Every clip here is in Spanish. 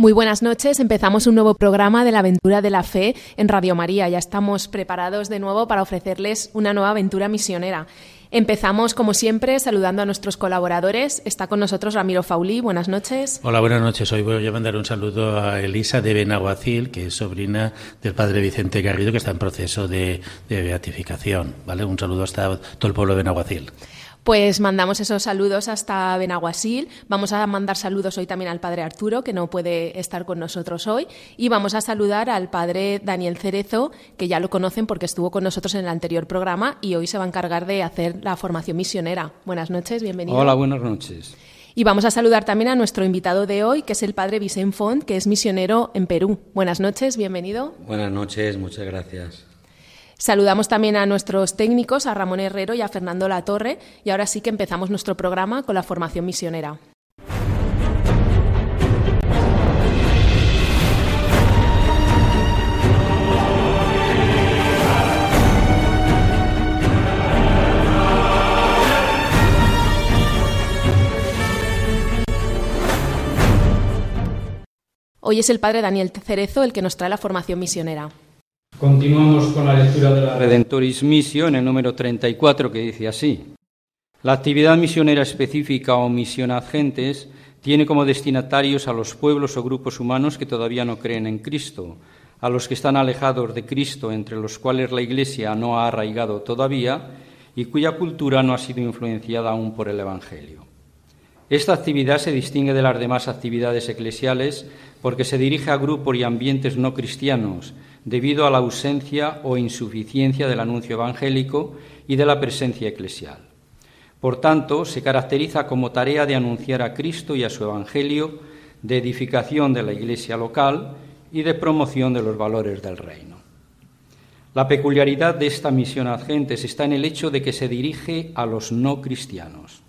Muy buenas noches. Empezamos un nuevo programa de la aventura de la fe en Radio María. Ya estamos preparados de nuevo para ofrecerles una nueva aventura misionera. Empezamos, como siempre, saludando a nuestros colaboradores. Está con nosotros Ramiro Fauli. Buenas noches. Hola, buenas noches. Hoy voy a mandar un saludo a Elisa de Benaguacil, que es sobrina del padre Vicente Garrido, que está en proceso de, de beatificación. ¿vale? Un saludo hasta todo el pueblo de Benaguacil. Pues mandamos esos saludos hasta Benaguasil. Vamos a mandar saludos hoy también al padre Arturo, que no puede estar con nosotros hoy. Y vamos a saludar al padre Daniel Cerezo, que ya lo conocen porque estuvo con nosotros en el anterior programa y hoy se va a encargar de hacer la formación misionera. Buenas noches, bienvenido. Hola, buenas noches. Y vamos a saludar también a nuestro invitado de hoy, que es el padre Vicente Font, que es misionero en Perú. Buenas noches, bienvenido. Buenas noches, muchas gracias. Saludamos también a nuestros técnicos, a Ramón Herrero y a Fernando Latorre, y ahora sí que empezamos nuestro programa con la formación misionera. Hoy es el padre Daniel Cerezo el que nos trae la formación misionera. Continuamos con la lectura de la Redentoris Missio en el número 34 que dice así. La actividad misionera específica o misión ad gentes tiene como destinatarios a los pueblos o grupos humanos que todavía no creen en Cristo, a los que están alejados de Cristo, entre los cuales la Iglesia no ha arraigado todavía y cuya cultura no ha sido influenciada aún por el Evangelio. Esta actividad se distingue de las demás actividades eclesiales porque se dirige a grupos y ambientes no cristianos, debido a la ausencia o insuficiencia del anuncio evangélico y de la presencia eclesial. Por tanto, se caracteriza como tarea de anunciar a Cristo y a su Evangelio, de edificación de la Iglesia local y de promoción de los valores del reino. La peculiaridad de esta misión a gentes está en el hecho de que se dirige a los no cristianos.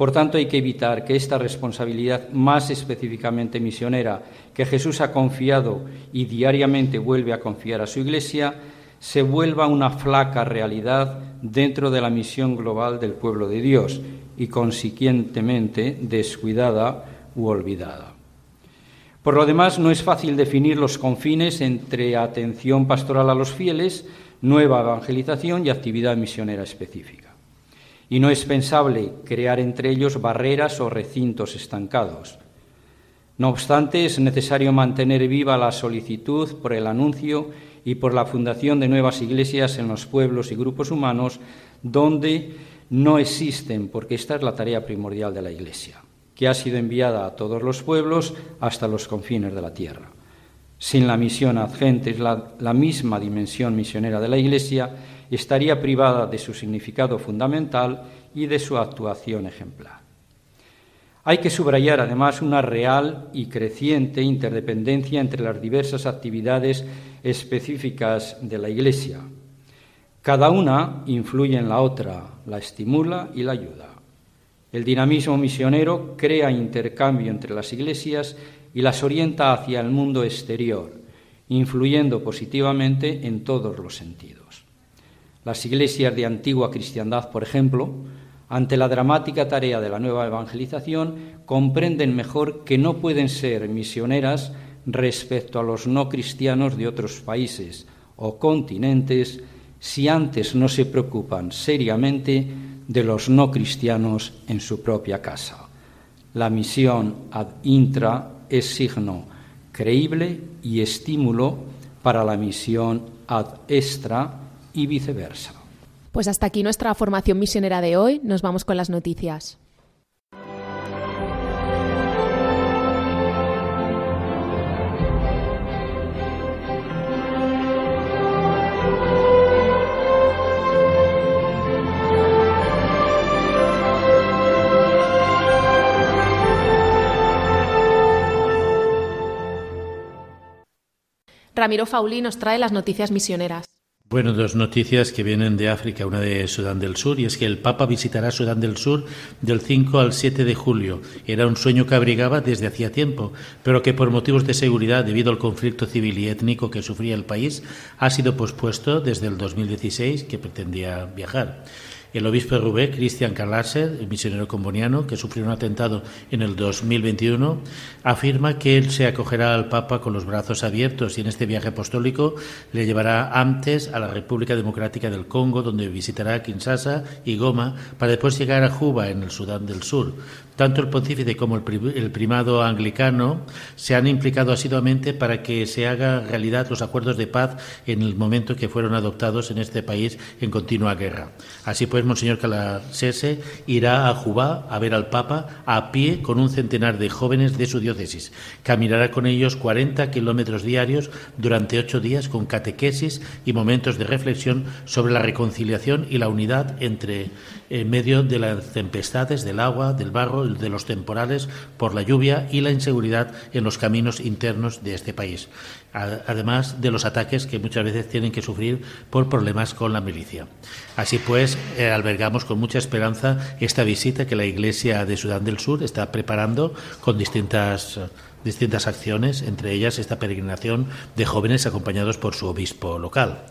Por tanto, hay que evitar que esta responsabilidad más específicamente misionera que Jesús ha confiado y diariamente vuelve a confiar a su Iglesia se vuelva una flaca realidad dentro de la misión global del pueblo de Dios y consiguientemente descuidada u olvidada. Por lo demás, no es fácil definir los confines entre atención pastoral a los fieles, nueva evangelización y actividad misionera específica y no es pensable crear entre ellos barreras o recintos estancados. No obstante, es necesario mantener viva la solicitud por el anuncio y por la fundación de nuevas iglesias en los pueblos y grupos humanos donde no existen, porque esta es la tarea primordial de la Iglesia, que ha sido enviada a todos los pueblos hasta los confines de la tierra. Sin la misión ad gentes, la, la misma dimensión misionera de la Iglesia, estaría privada de su significado fundamental y de su actuación ejemplar. Hay que subrayar además una real y creciente interdependencia entre las diversas actividades específicas de la Iglesia. Cada una influye en la otra, la estimula y la ayuda. El dinamismo misionero crea intercambio entre las iglesias y las orienta hacia el mundo exterior, influyendo positivamente en todos los sentidos. Las iglesias de antigua cristiandad, por ejemplo, ante la dramática tarea de la nueva evangelización, comprenden mejor que no pueden ser misioneras respecto a los no cristianos de otros países o continentes si antes no se preocupan seriamente de los no cristianos en su propia casa. La misión ad intra es signo creíble y estímulo para la misión ad extra y viceversa. Pues hasta aquí nuestra formación misionera de hoy. Nos vamos con las noticias. Ramiro Fauli nos trae las noticias misioneras. Bueno, dos noticias que vienen de África, una de Sudán del Sur, y es que el Papa visitará Sudán del Sur del 5 al 7 de julio. Era un sueño que abrigaba desde hacía tiempo, pero que por motivos de seguridad, debido al conflicto civil y étnico que sufría el país, ha sido pospuesto desde el 2016, que pretendía viajar. El obispo de Rubé, Cristian Carlasser, el misionero comboniano, que sufrió un atentado en el 2021, afirma que él se acogerá al Papa con los brazos abiertos y en este viaje apostólico le llevará antes a la República Democrática del Congo, donde visitará Kinshasa y Goma, para después llegar a Juba, en el Sudán del Sur. Tanto el pontífice como el primado anglicano se han implicado asiduamente para que se haga realidad los acuerdos de paz en el momento que fueron adoptados en este país en continua guerra. Así pues, Monseñor Calasese irá a Juba a ver al Papa a pie con un centenar de jóvenes de su diócesis. Caminará con ellos 40 kilómetros diarios durante ocho días con catequesis y momentos de reflexión sobre la reconciliación y la unidad entre en medio de las tempestades, del agua, del barro, de los temporales, por la lluvia y la inseguridad en los caminos internos de este país, además de los ataques que muchas veces tienen que sufrir por problemas con la milicia. Así pues, eh, albergamos con mucha esperanza esta visita que la Iglesia de Sudán del Sur está preparando con distintas distintas acciones, entre ellas esta peregrinación de jóvenes acompañados por su obispo local.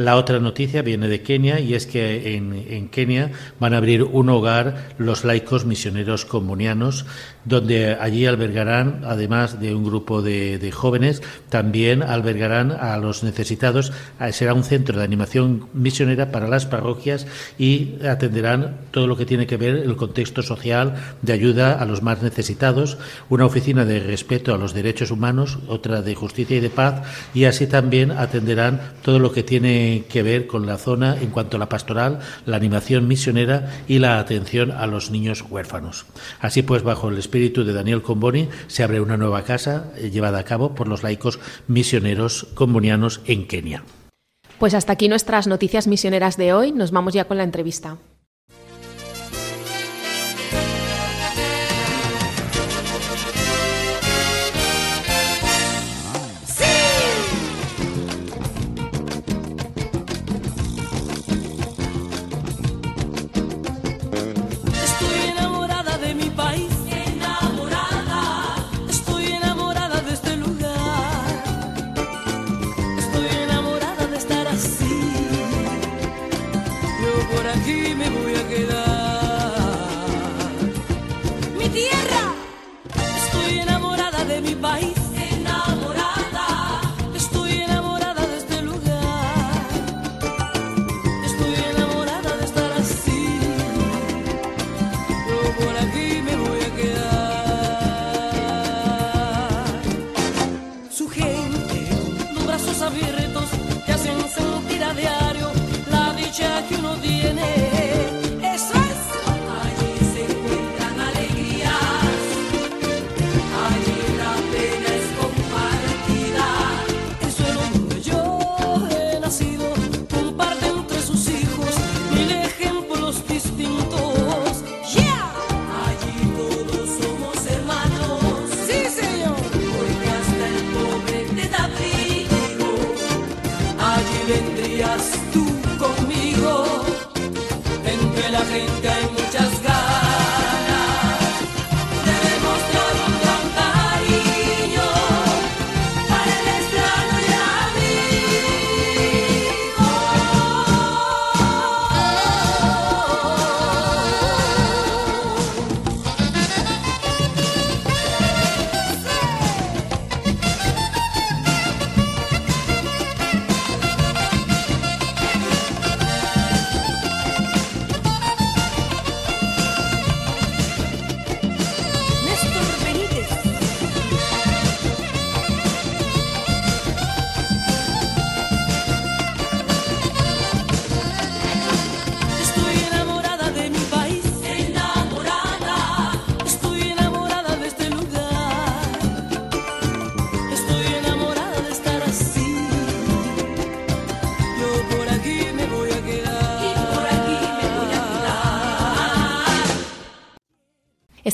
La otra noticia viene de Kenia y es que en, Kenia van a abrir un hogar los laicos misioneros comunianos, donde allí albergarán, además de un grupo de, jóvenes, también albergarán a los necesitados. Ah, será un centro de animación misionera para las parroquias y atenderán todo lo que tiene que ver el contexto social de ayuda a los más necesitados, una oficina de respeto a los derechos humanos, otra de justicia y de paz, y así también atenderán todo lo que tiene que ver con la zona en cuanto a la pastoral, la animación misionera y la atención a los niños huérfanos. Así pues, bajo el espíritu de Daniel Comboni, se abre una nueva casa eh, llevada a cabo por los laicos misioneros combonianos en Kenia. Pues hasta aquí nuestras noticias misioneras de hoy. Nos vamos ya con la entrevista. bye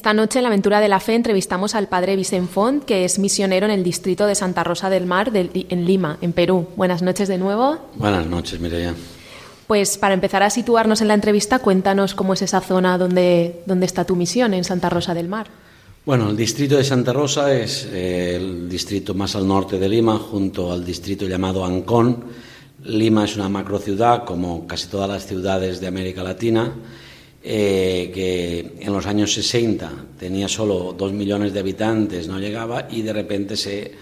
Esta noche en la Aventura de la Fe entrevistamos al padre Vicente Font, que es misionero en el distrito de Santa Rosa del Mar en Lima, en Perú. Buenas noches de nuevo. Buenas noches, Mireya. Pues para empezar a situarnos en la entrevista, cuéntanos cómo es esa zona donde, donde está tu misión, en Santa Rosa del Mar. Bueno, el distrito de Santa Rosa es eh, el distrito más al norte de Lima, junto al distrito llamado Ancón. Lima es una macrociudad, como casi todas las ciudades de América Latina, eh, que en los años 60 tenía solo dos millones de habitantes, no llegaba, y de repente se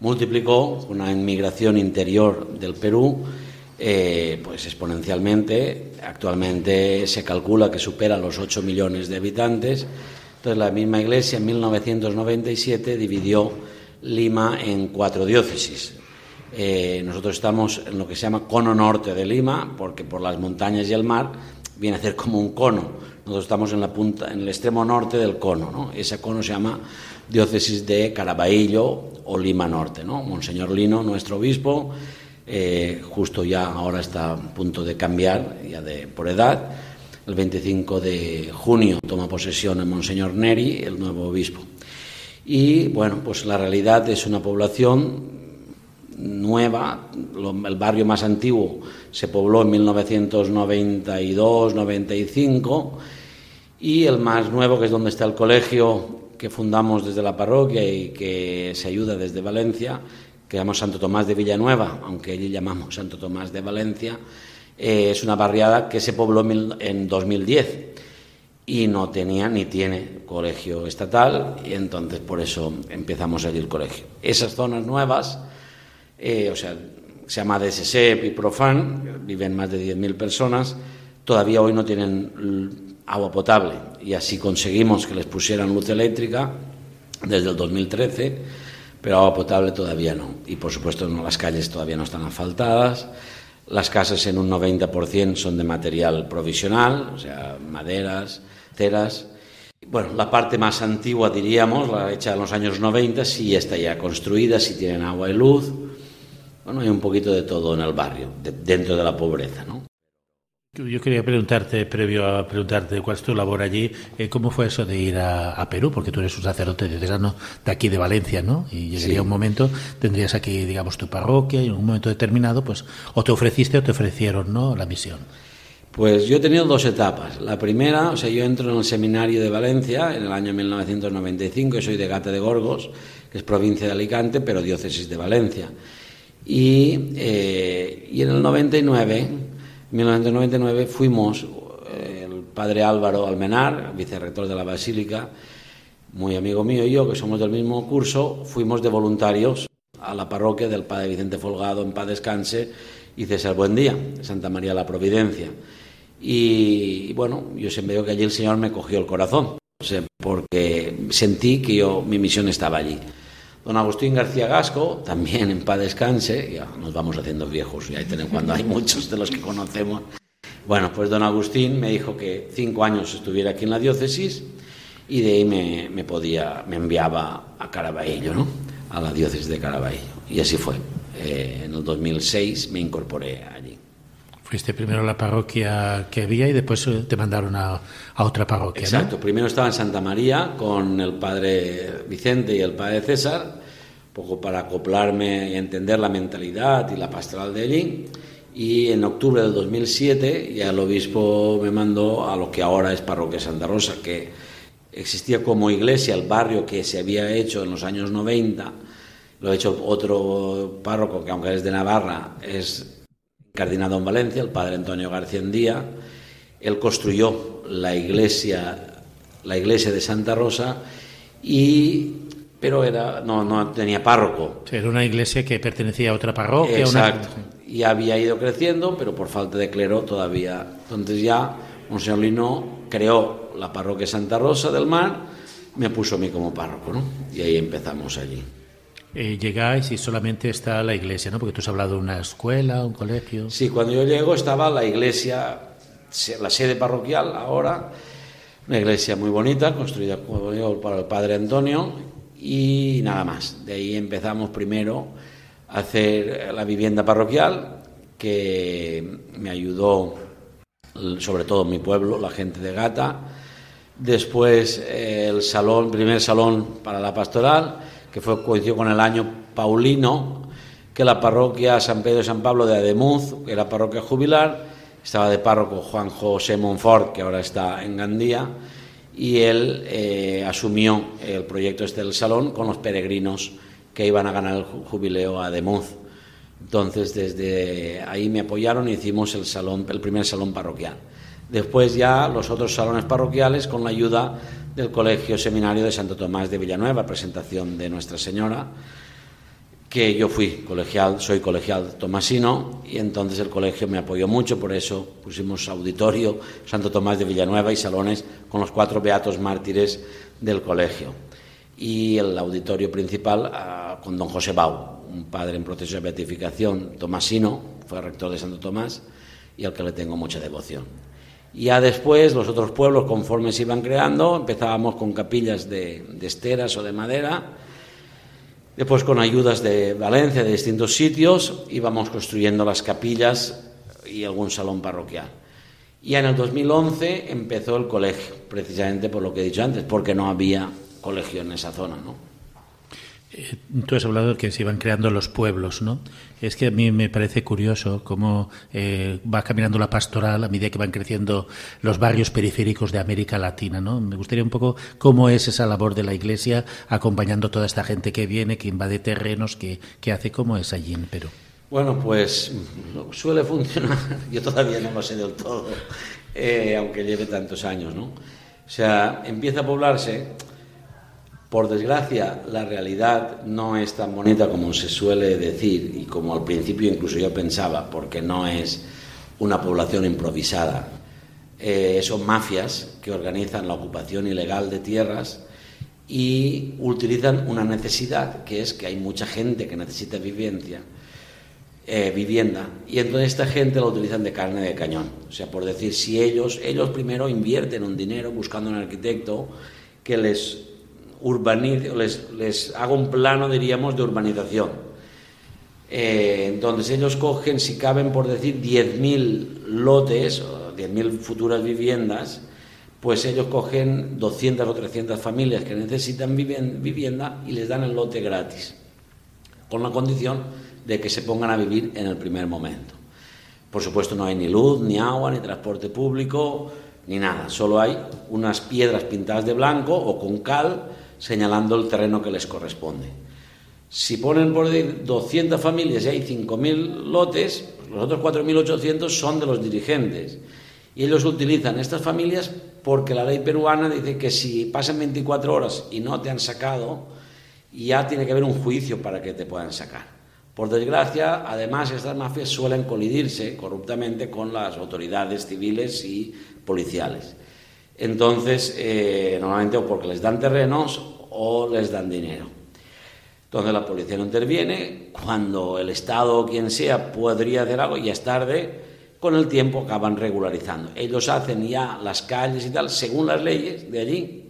multiplicó una inmigración interior del Perú eh, pues exponencialmente. Actualmente se calcula que supera los 8 millones de habitantes. Entonces la misma Iglesia en 1997 dividió Lima en cuatro diócesis. Eh, nosotros estamos en lo que se llama cono norte de Lima, porque por las montañas y el mar viene a ser como un cono. Nosotros estamos en la punta, en el extremo norte del cono, ¿no? Ese cono se llama diócesis de Caraballo o Lima Norte, ¿no? Monseñor Lino, nuestro obispo, eh, justo ya ahora está a punto de cambiar, ya de, por edad. El 25 de junio toma posesión el Monseñor Neri, el nuevo obispo. Y bueno, pues la realidad es una población nueva, el barrio más antiguo se pobló en 1992-95 y el más nuevo, que es donde está el colegio que fundamos desde la parroquia y que se ayuda desde Valencia, que llamamos Santo Tomás de Villanueva, aunque allí llamamos Santo Tomás de Valencia, eh, es una barriada que se pobló en 2010 y no tenía ni tiene colegio estatal y entonces por eso empezamos allí el colegio. Esas zonas nuevas, eh, o sea, se llama DSSEP y Profan, viven más de 10.000 personas, todavía hoy no tienen agua potable y así conseguimos que les pusieran luz eléctrica desde el 2013 pero agua potable todavía no. Y por supuesto no, las calles todavía no están asfaltadas, las casas en un 90% son de material provisional, o sea, maderas, ceras. Bueno, la parte más antigua, diríamos, la hecha en los años 90, sí está ya construida, sí tienen agua y luz. Bueno, hay un poquito de todo en el barrio, dentro de la pobreza, ¿no? Yo quería preguntarte, previo a preguntarte cuál es tu labor allí, eh, ¿cómo fue eso de ir a, Perú? Porque tú eres un sacerdote diocesano de aquí de Valencia, ¿no? Y llegaría un momento, tendrías aquí, digamos, tu parroquia y en un momento determinado, pues, o te ofreciste o te ofrecieron, ¿no? La misión. Pues yo he tenido dos etapas. La primera, o sea, yo entro en el seminario de Valencia en el año 1995, yo soy de Gata de Gorgos, que es provincia de Alicante, pero diócesis de Valencia. Y, eh, y en el 99 en 1999 fuimos, eh, el padre Álvaro Almenar, vicerrector de la Basílica, muy amigo mío y yo, que somos del mismo curso, fuimos de voluntarios a la parroquia del padre Vicente Folgado en Paz Descanse y César Buendía, Santa María la Providencia. Y, bueno, yo siempre veo que allí el Señor me cogió el corazón, porque sentí que yo, mi misión estaba allí. Don Agustín García Gasco, también en paz descanse, ya nos vamos haciendo viejos, ya cuando hay muchos de los que conocemos. Bueno, pues don Agustín me dijo que cinco años estuviera aquí en la diócesis y de ahí me, podía, me enviaba a Caraballo, ¿no? A la diócesis de Caraballo. Y así fue. Eh, en el 2006 me incorporé allí. Fuiste primero a la parroquia que había y después eh, te mandaron a, otra parroquia. Exacto, primero estaba en Santa María con el padre Vicente y el padre César, poco para acoplarme y entender la mentalidad y la pastoral de allí. Y en octubre del 2007 ya el obispo me mandó a lo que ahora es Parroquia Santa Rosa, que existía como iglesia, el barrio que se había hecho en los años 90, lo ha hecho otro párroco que aunque es de Navarra, es cardinado en Valencia, el padre Antonio García Endía. Él construyó la iglesia, la iglesia de Santa Rosa, y, pero era, no, no tenía párroco. Era una iglesia que pertenecía a otra parroquia. Exacto. Y había ido creciendo, pero por falta de clero todavía. Entonces ya Monseñor Lino creó la parroquia Santa Rosa del Mar, me puso a mí como párroco, ¿no? Y ahí empezamos allí. Eh, llegáis y solamente está la iglesia, ¿no? Porque tú has hablado de una escuela, un colegio. Sí, cuando yo llego estaba la iglesia, la sede parroquial ahora, una iglesia muy bonita, construida por el padre Antonio, y nada más. De ahí empezamos primero a hacer la vivienda parroquial, que me ayudó sobre todo mi pueblo, la gente de Gata, Después eh, el salón, primer salón para la pastoral, que fue coincidió con el año paulino, que la parroquia San Pedro y San Pablo de Ademuz, que era parroquia jubilar, estaba de párroco Juan José Monfort, que ahora está en Gandía, y él eh, asumió el proyecto este del salón con los peregrinos que iban a ganar el jubileo a Demuz. Entonces, desde ahí me apoyaron y hicimos el, salón, el primer salón parroquial. Después ya los otros salones parroquiales con la ayuda del Colegio Seminario de Santo Tomás de Villanueva, presentación de Nuestra Señora, que yo fui colegial, soy colegial tomasino y entonces el colegio me apoyó mucho, por eso pusimos auditorio Santo Tomás de Villanueva y salones con los cuatro beatos mártires del colegio. Y el auditorio principal ah, con don José Bau, un padre en proceso de beatificación tomasino, fue rector de Santo Tomás y al que le tengo mucha devoción. Ya después los otros pueblos, conforme se iban creando, empezábamos con capillas de, de esteras o de madera, después con ayudas de Valencia, de distintos sitios, íbamos construyendo las capillas y algún salón parroquial. Y en el 2011 empezó el colegio, precisamente por lo que he dicho antes, porque no había colegio en esa zona, ¿no? Eh, tú has hablado de que se iban creando los pueblos, ¿no? Es que a mí me parece curioso cómo eh, va caminando la pastoral a medida que van creciendo los barrios periféricos de América Latina, ¿no? Me gustaría un poco cómo es esa labor de la Iglesia acompañando toda esta gente que viene, que invade terrenos, que, que hace, cómo es allí en Perú. Bueno, pues suele funcionar, yo todavía no lo sé del todo, eh, aunque lleve tantos años, ¿no? O sea, empieza a poblarse por desgracia, la realidad no es tan bonita como se suele decir y como al principio incluso yo pensaba, porque no es una población improvisada. Eh, son mafias que organizan la ocupación ilegal de tierras y utilizan una necesidad, que es que hay mucha gente que necesita vivencia, eh, vivienda, y entonces esta gente la utilizan de carne de cañón. O sea, por decir, si ellos, ellos primero invierten un dinero buscando un arquitecto que les urbaniz les, les hago un plano, diríamos, de urbanización. Eh, donde ellos cogen, si caben por decir, 10.000 lotes, o 10.000 futuras viviendas, pues ellos cogen 200 o 300 familias que necesitan vivienda y les dan el lote gratis, con la condición de que se pongan a vivir en el primer momento. Por supuesto no hay ni luz, ni agua, ni transporte público, ni nada. Solo hay unas piedras pintadas de blanco o con cal señalando el terreno que les corresponde. Si ponen por 200 familias y hay 5.000 lotes, los otros 4.800 son de los dirigentes. Y ellos utilizan estas familias porque la ley peruana dice que si pasan 24 horas y no te han sacado, ya tiene que haber un juicio para que te puedan sacar. Por desgracia, además, estas mafias suelen colidirse corruptamente con las autoridades civiles y policiales. Entonces, eh, normalmente o porque les dan terrenos o les dan dinero. Entonces la policía no interviene, cuando el Estado o quien sea podría hacer algo, ya es tarde, con el tiempo acaban regularizando. Ellos hacen ya las calles y tal, según las leyes de allí,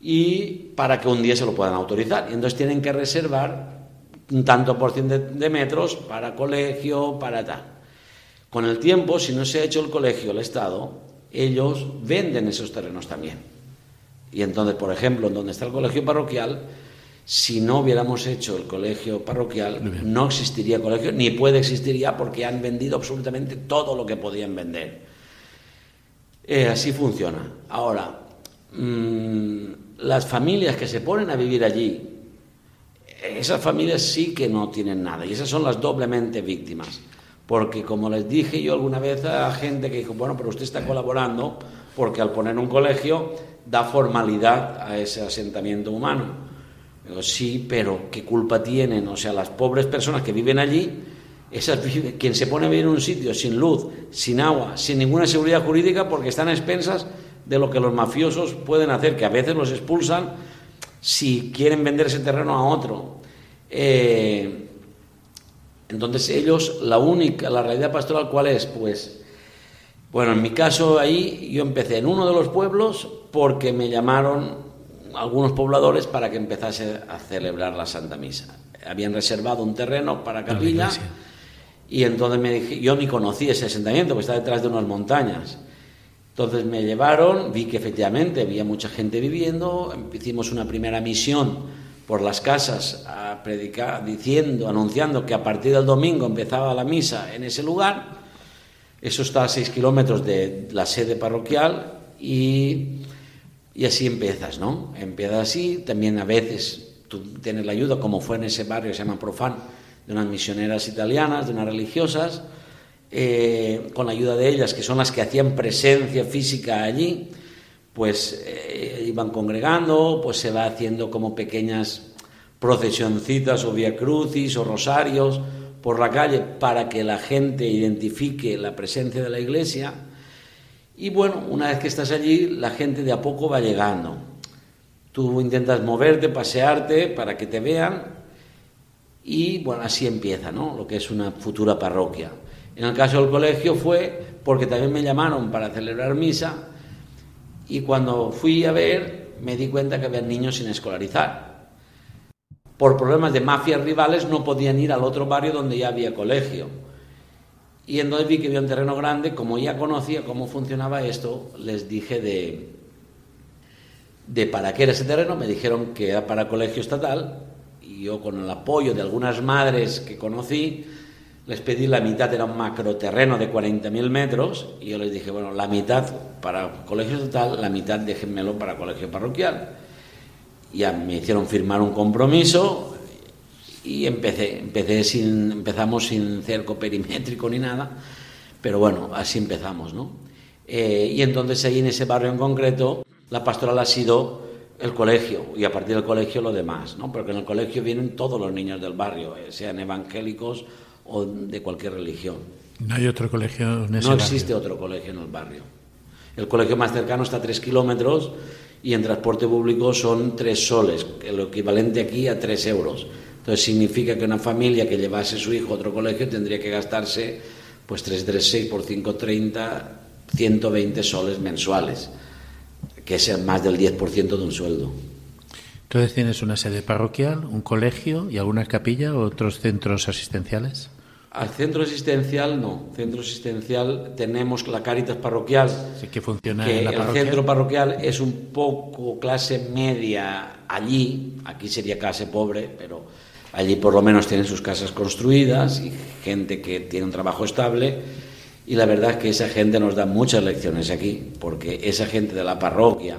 y para que un día se lo puedan autorizar. Y entonces tienen que reservar un tanto por ciento de metros para colegio, para tal. Con el tiempo, si no se ha hecho el colegio, el Estado, ellos venden esos terrenos también. Y entonces, por ejemplo, en donde está el colegio parroquial, si no hubiéramos hecho el colegio parroquial, no existiría colegio, ni puede existir ya porque han vendido absolutamente todo lo que podían vender. Eh, así funciona. Ahora, mm, las familias que se ponen a vivir allí, esas familias sí que no tienen nada y esas son las doblemente víctimas. Porque como les dije yo alguna vez a gente que dijo, bueno, pero usted está colaborando porque al poner un colegio da formalidad a ese asentamiento humano. Digo, sí, pero ¿qué culpa tienen? O sea, las pobres personas que viven allí, esas, quien se pone a vivir en un sitio sin luz, sin agua, sin ninguna seguridad jurídica porque están a expensas de lo que los mafiosos pueden hacer, que a veces los expulsan si quieren vender ese terreno a otro. Eh, entonces ellos, la única, la realidad pastoral, ¿cuál es? Pues, bueno, en mi caso ahí yo empecé en uno de los pueblos porque me llamaron algunos pobladores para que empezase a celebrar la Santa Misa. Habían reservado un terreno para capilla y entonces me dije, yo ni conocí ese asentamiento, que está detrás de unas montañas. Entonces me llevaron, vi que efectivamente había mucha gente viviendo, hicimos una primera misión por las casas a predicar, diciendo, anunciando que a partir del domingo empezaba la misa en ese lugar. Eso está a seis kilómetros de la sede parroquial y, y así empiezas, ¿no? Empiezas así, también a veces tú tienes la ayuda, como fue en ese barrio que se llama Profan, de unas misioneras italianas, de unas religiosas, eh, con la ayuda de ellas, que son las que hacían presencia física allí, pues eh, iban congregando, pues se va haciendo como pequeñas procesioncitas o via crucis o rosarios por la calle para que la gente identifique la presencia de la iglesia. Y bueno, una vez que estás allí, la gente de a poco va llegando. Tú intentas moverte, pasearte para que te vean y bueno, así empieza, ¿no? Lo que es una futura parroquia. En el caso del colegio fue porque también me llamaron para celebrar misa y cuando fui a ver me di cuenta que había niños sin escolarizar. Por problemas de mafias rivales no podían ir al otro barrio donde ya había colegio. Y entonces vi que había un terreno grande, como ya conocía cómo funcionaba esto, les dije de, de para qué era ese terreno, me dijeron que era para colegio estatal, y yo con el apoyo de algunas madres que conocí, les pedí la mitad, era un macroterreno de 40.000 metros, y yo les dije, bueno, la mitad para colegio estatal, la mitad déjenmelo para colegio parroquial. Ya me hicieron firmar un compromiso y empecé, empecé sin, empezamos sin cerco perimétrico ni nada, pero bueno, así empezamos, ¿no? Eh, y entonces ahí en ese barrio en concreto, la pastoral ha sido el colegio y a partir del colegio lo demás, ¿no? Porque en el colegio vienen todos los niños del barrio, eh, sean evangélicos o de cualquier religión. No hay otro colegio en ese No existe otro colegio en el barrio. El colegio más cercano está a tres kilómetros y en transporte público son tres soles, el equivalente aquí a tres euros. Entonces significa que una familia que llevase a su hijo a otro colegio tendría que gastarse pues 336 por 530, 120 soles mensuales, que es más del 10% de un sueldo. Entonces tienes una sede parroquial, un colegio y alguna capilla o otros centros asistenciales. Al centro asistencial no. Centro asistencial tenemos la Caritas parroquial. Sí que funciona que en la el centro parroquial es un poco clase media allí. Aquí sería clase pobre, pero allí por lo menos tienen sus casas construidas y gente que tiene un trabajo estable. Y la verdad es que esa gente nos da muchas lecciones aquí, porque esa gente de la parroquia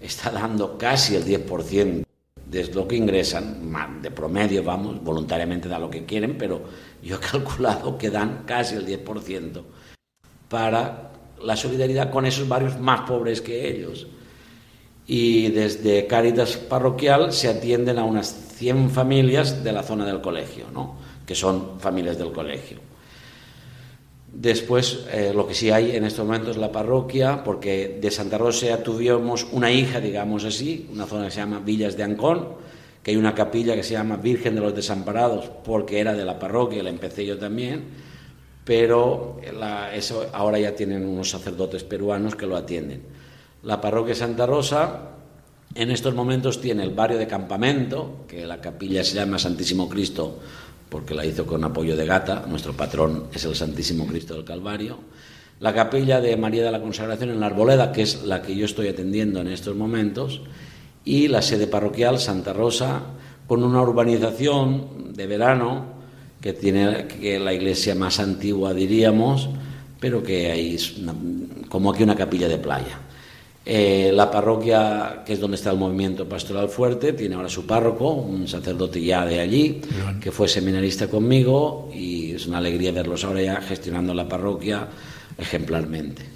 está dando casi el 10% de lo que ingresan, de promedio, vamos, voluntariamente da lo que quieren, pero yo he calculado que dan casi el 10% para la solidaridad con esos barrios más pobres que ellos. Y desde Cáritas Parroquial se atienden a unas 100 familias de la zona del colegio, ¿no? que son familias del colegio. Después, eh, lo que sí hay en estos momentos es la parroquia, porque de Santa Rosa tuvimos una hija, digamos así, una zona que se llama Villas de Ancón, que hay una capilla que se llama Virgen de los Desamparados, porque era de la parroquia, la empecé yo también, pero eso ahora ya tienen unos sacerdotes peruanos que lo atienden. La parroquia Santa Rosa en estos momentos tiene el barrio de Campamento, que la capilla se llama Santísimo Cristo porque la hizo con apoyo de Gata, nuestro patrón es el Santísimo Cristo del Calvario, la capilla de María de la Consagración en la Arboleda, que es la que yo estoy atendiendo en estos momentos, y la sede parroquial Santa Rosa, con una urbanización de verano que tiene que la iglesia más antigua, diríamos, pero que hay como aquí una capilla de playa. Eh, la parroquia, que es donde está el movimiento pastoral fuerte, tiene ahora su párroco, un sacerdote ya de allí, que fue seminarista conmigo y es una alegría verlos ahora ya gestionando la parroquia ejemplarmente.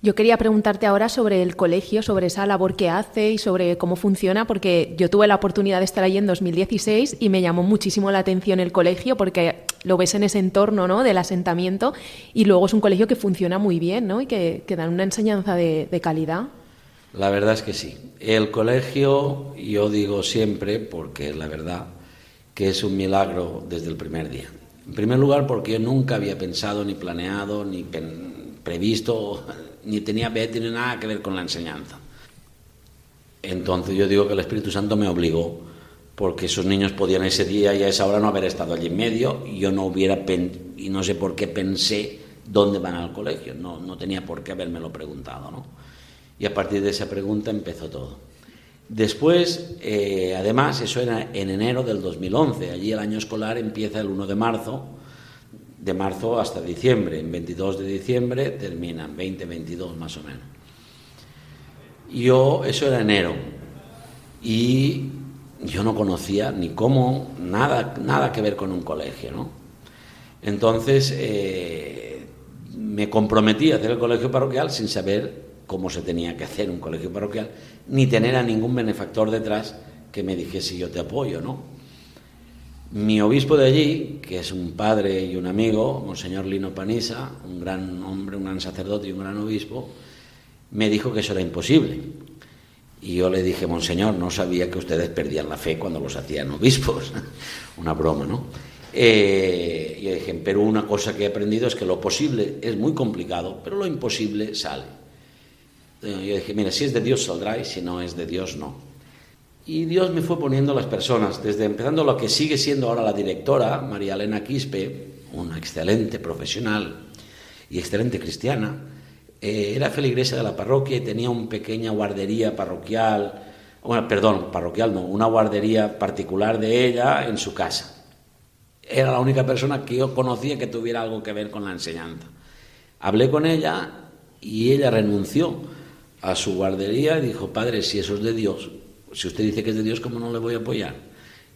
Yo quería preguntarte ahora sobre el colegio, sobre esa labor que hace y sobre cómo funciona, porque yo tuve la oportunidad de estar allí en 2016 y me llamó muchísimo la atención el colegio porque lo ves en ese entorno ¿no? del asentamiento y luego es un colegio que funciona muy bien ¿no? y que, que dan una enseñanza de, calidad. La verdad es que sí. El colegio, yo digo siempre, porque la verdad que es un milagro desde el primer día. En primer lugar, porque yo nunca había pensado, ni planeado, ni previsto, ni tenía ni nada que ver con la enseñanza. Entonces yo digo que el Espíritu Santo me obligó, porque esos niños podían ese día y a esa hora no haber estado allí en medio, y yo no hubiera y no sé por qué pensé dónde van al colegio. No, no tenía por qué habérmelo preguntado, ¿no? Y a partir de esa pregunta empezó todo. Después, eh, además, eso era en enero del 2011. Allí el año escolar empieza el 1 de marzo, de marzo hasta diciembre. En 22 de diciembre terminan, 20, 22 más o menos. Yo, eso era enero. Y yo no conocía ni cómo, nada, nada que ver con un colegio, ¿no? Entonces, eh, me comprometí a hacer el colegio parroquial sin saber cómo se tenía que hacer un colegio parroquial, ni tener a ningún benefactor detrás que me dijese yo te apoyo, ¿no? Mi obispo de allí, que es un padre y un amigo, Monseñor Lino Panisa, un gran hombre, un gran sacerdote y un gran obispo, me dijo que eso era imposible. Y yo le dije, Monseñor, no sabía que ustedes perdían la fe cuando los hacían obispos. una broma, ¿no? Eh, y dije, pero una cosa que he aprendido es que lo posible es muy complicado, pero lo imposible sale. Eh, yo dije, mira, si es de Dios saldrá y si no es de Dios no. Y Dios me fue poniendo las personas, desde empezando lo que sigue siendo ahora la directora, María Elena Quispe, una excelente profesional y excelente cristiana, eh, era feligresa de la parroquia y tenía una pequeña guardería parroquial, bueno, perdón, parroquial no, una guardería particular de ella en su casa. Era la única persona que yo conocía que tuviera algo que ver con la enseñanza. Hablé con ella y ella renunció a su guardería y dijo, padre, si eso es de Dios, si usted dice que es de Dios, ¿cómo no le voy a apoyar?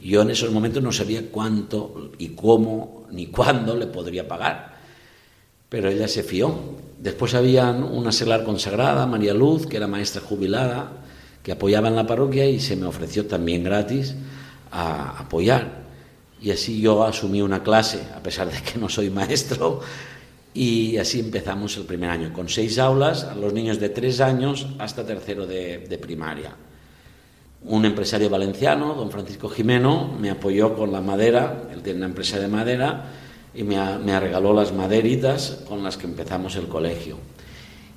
Yo en esos momentos no sabía cuánto y cómo ni cuándo le podría pagar, pero ella se fió. Después había una seglar consagrada, María Luz, que era maestra jubilada, que apoyaba en la parroquia y se me ofreció también gratis a apoyar. Y así yo asumí una clase, a pesar de que no soy maestro, y así empezamos el primer año, con seis aulas los niños de tres años hasta tercero de, primaria. Un empresario valenciano, don Francisco Jimeno, me apoyó con la madera, él tiene una empresa de madera, y me, regaló las maderitas con las que empezamos el colegio.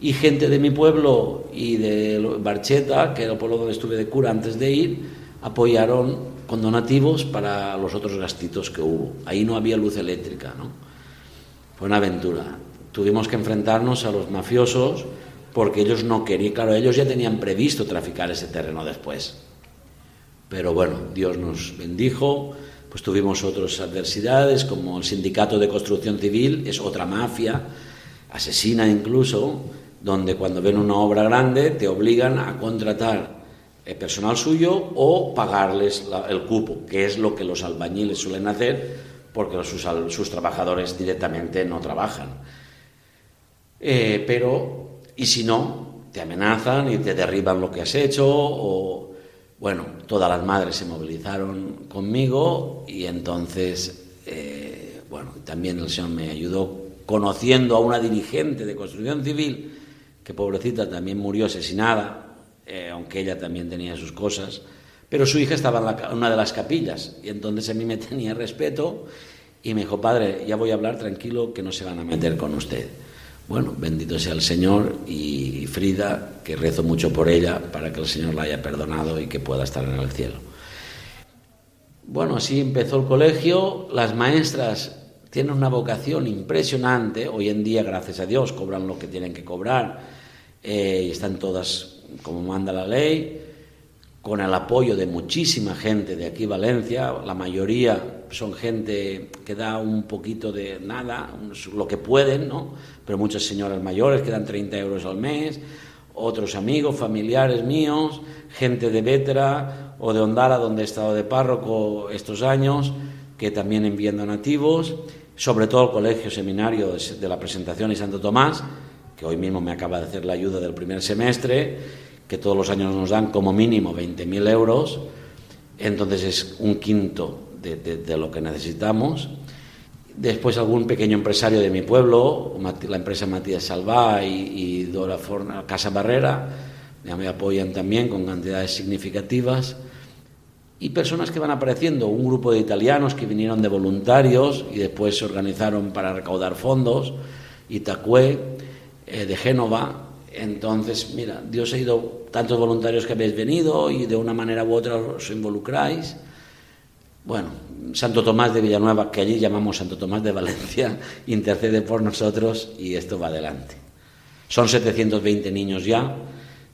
Y gente de mi pueblo y de Barcheta, que era el pueblo donde estuve de cura antes de ir, apoyaron con donativos para los otros gastitos que hubo. Ahí no había luz eléctrica, ¿no? Fue una aventura. Tuvimos que enfrentarnos a los mafiosos porque ellos no querían, claro, ellos ya tenían previsto traficar ese terreno después. Pero bueno, Dios nos bendijo, pues tuvimos otras adversidades, como el sindicato de construcción civil, es otra mafia, asesina incluso, donde cuando ven una obra grande te obligan a contratar eh, personal suyo o pagarles el cupo, que es lo que los albañiles suelen hacer porque sus, trabajadores directamente no trabajan. Eh, pero, y si no, te amenazan y te derriban lo que has hecho, o, bueno, todas las madres se movilizaron conmigo y entonces, eh, bueno, también el Señor me ayudó conociendo a una dirigente de construcción civil, que pobrecita también murió asesinada, eh, aunque ella también tenía sus cosas, pero su hija estaba en, una de las capillas y entonces a mí me tenía respeto y me dijo, padre, ya voy a hablar tranquilo que no se van a meter con usted. Bueno, bendito sea el Señor y Frida, que rezo mucho por ella para que el Señor la haya perdonado y que pueda estar en el cielo. Bueno, así empezó el colegio. Las maestras tienen una vocación impresionante. Hoy en día, gracias a Dios, cobran lo que tienen que cobrar eh, y están todas como manda la ley con el apoyo de muchísima gente de aquí Valencia, la mayoría son gente que da un poquito de nada, lo que pueden, ¿no? Pero muchas señoras mayores que dan 30 euros al mes, otros amigos, familiares míos, gente de Vetra o de Ondara, donde he estado de párroco estos años, que también envían donativos, sobre todo el Colegio Seminario de la Presentación y Santo Tomás, que hoy mismo me acaba de hacer la ayuda del primer semestre, que todos los años nos dan como mínimo 20.000 euros, entonces es un quinto de, lo que necesitamos. Después algún pequeño empresario de mi pueblo, la empresa Matías Salvá y, Dora Forna, Casa Barrera, ya me apoyan también con cantidades significativas. Y personas que van apareciendo, un grupo de italianos que vinieron de voluntarios y después se organizaron para recaudar fondos, Itacue, eh, de Génova, entonces, mira, Dios ha ido tantos voluntarios que habéis venido y de una manera u otra os involucráis. Bueno, Santo Tomás de Villanueva, que allí llamamos Santo Tomás de Valencia, intercede por nosotros y esto va adelante. Son 720 niños ya,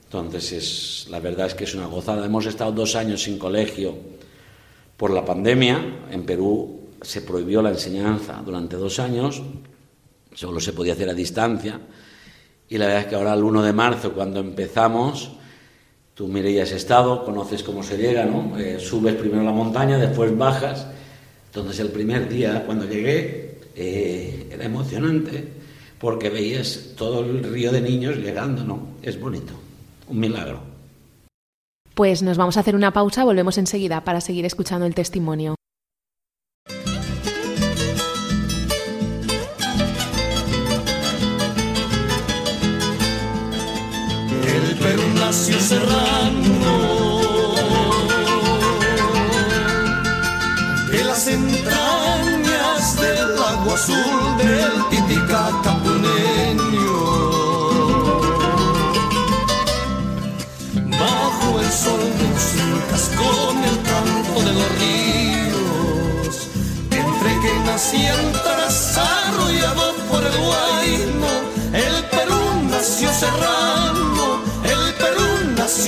entonces es, la verdad es que es una gozada. Hemos estado dos años sin colegio por la pandemia. En Perú se prohibió la enseñanza durante dos años, solo se podía hacer a distancia. Y la verdad es que ahora el 1 de marzo, cuando empezamos, tú Mireia has estado, conoces cómo se llega, ¿no? Eh, subes primero la montaña, después bajas. Entonces el primer día, cuando llegué, eh, era emocionante porque veías todo el río de niños llegando, ¿no? Es bonito, un milagro. Pues nos vamos a hacer una pausa, volvemos enseguida para seguir escuchando el testimonio.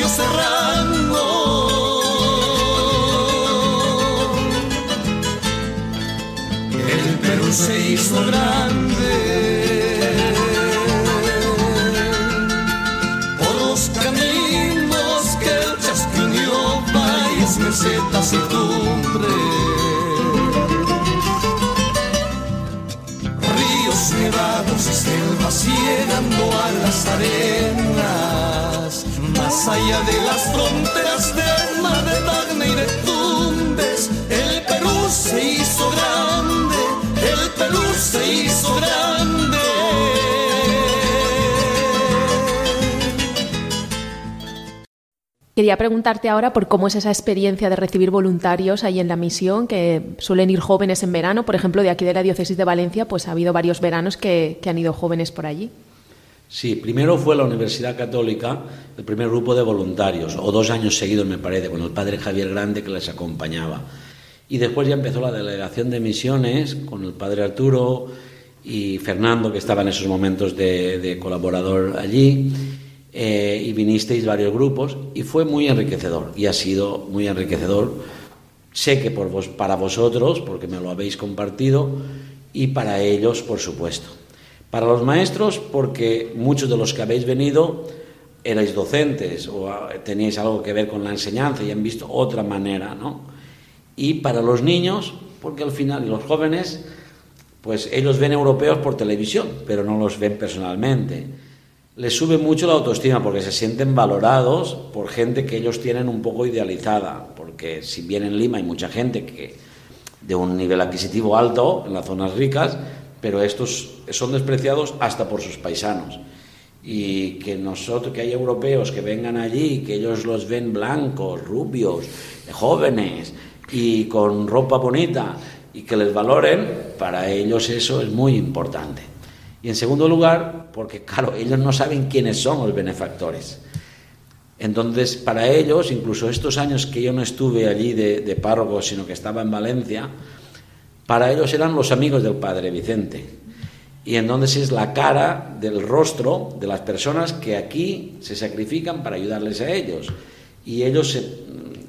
Serrano. El Perú se hizo grande por los caminos que el chasquiñó, valles, mesetas y cumbres. Ríos nevados y selvas llegando a las arenas, allá de las fronteras de y de Tumbes, el Perú se hizo grande, el se hizo grande. Quería preguntarte ahora por cómo es esa experiencia de recibir voluntarios ahí en la misión, que suelen ir jóvenes en verano. Por ejemplo, de aquí de la diócesis de Valencia, pues ha habido varios veranos que han ido jóvenes por allí. Sí, primero fue la Universidad Católica, el primer grupo de voluntarios, o dos años seguidos me parece, con el padre Javier Grande que les acompañaba. Y después ya empezó la delegación de misiones con el padre Arturo y Fernando, que estaba en esos momentos de, colaborador allí, eh, y vinisteis varios grupos, y fue muy enriquecedor, y ha sido muy enriquecedor. Sé que por vos, para vosotros, porque me lo habéis compartido, y para ellos, por supuesto. Para los maestros, porque muchos de los que habéis venido erais docentes o ah, teníais algo que ver con la enseñanza y han visto otra manera, ¿no? Y para los niños, porque al final, los jóvenes, pues ellos ven europeos por televisión, pero no los ven personalmente. Les sube mucho la autoestima porque se sienten valorados por gente que ellos tienen un poco idealizada, porque si bien en Lima hay mucha gente que de un nivel adquisitivo alto en las zonas ricas, pero estos son despreciados hasta por sus paisanos. Y que nosotros, que hay europeos que vengan allí, que ellos los ven blancos, rubios, jóvenes y con ropa bonita y que les valoren, para ellos eso es muy importante. Y en segundo lugar, porque claro, ellos no saben quiénes son los benefactores. Entonces, para ellos, incluso estos años que yo no estuve allí de, de párroco, sino que estaba en Valencia, para ellos eran los amigos del Padre Vicente. Y entonces es la cara del rostro de las personas que aquí se sacrifican para ayudarles a ellos. Y ellos, se-